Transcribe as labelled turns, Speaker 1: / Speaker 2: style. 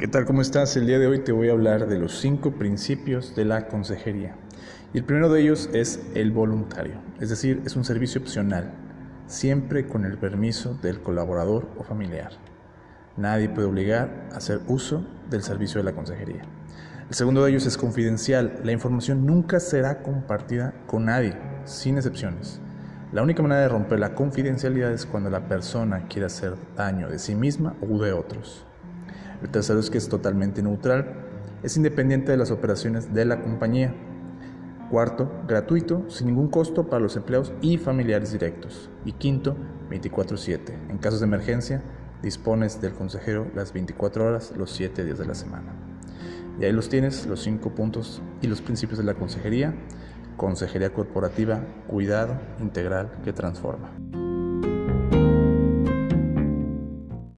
Speaker 1: ¿Qué tal? ¿Cómo estás? El día de hoy te voy a hablar de los cinco principios de la consejería. Y el primero de ellos es el voluntario, es decir, es un servicio opcional, siempre con el permiso del colaborador o familiar. Nadie puede obligar a hacer uso del servicio de la consejería. El segundo de ellos es confidencial. La información nunca será compartida con nadie, sin excepciones. La única manera de romper la confidencialidad es cuando la persona quiere hacer daño de sí misma o de otros. El tercero es que es totalmente neutral, es independiente de las operaciones de la compañía. Cuarto, gratuito, sin ningún costo para los empleados y familiares directos. Y quinto, 24/7. En casos de emergencia, dispones del consejero las 24 horas, los 7 días de la semana. Y ahí los tienes, los cinco puntos y los principios de la consejería. Consejería corporativa, cuidado integral que transforma.